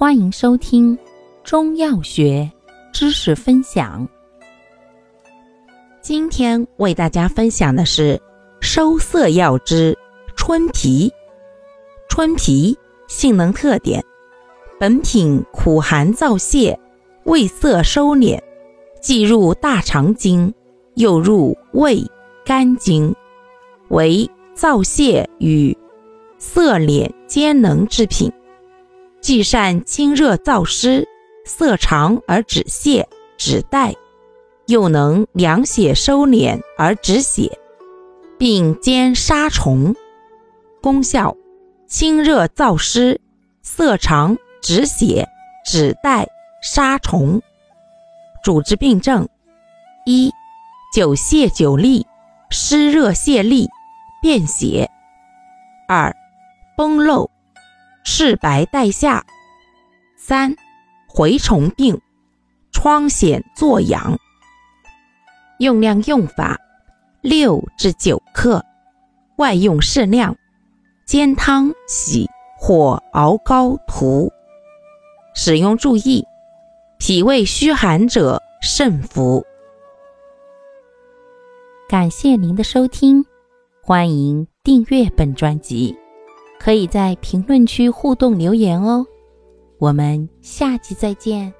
欢迎收听中药学知识分享。今天为大家分享的是收涩药之春皮。春皮性能特点：本品苦寒燥泻，味涩收敛，既入大肠经，又入胃、肝经，为燥泻与涩敛兼能之品。既善清热燥湿、涩肠而止泻止带，又能凉血收敛而止血，并兼杀虫功效。清热燥湿、涩肠止血止带杀虫。主治病症：一、久泻久痢、湿热泄痢、便血；二、崩漏。赤白带下，三蛔虫病，疮癣作痒。用量用法：六至九克，外用适量，煎汤洗或熬膏涂。使用注意：脾胃虚寒者慎服。感谢您的收听，欢迎订阅本专辑。可以在评论区互动留言哦，我们下期再见。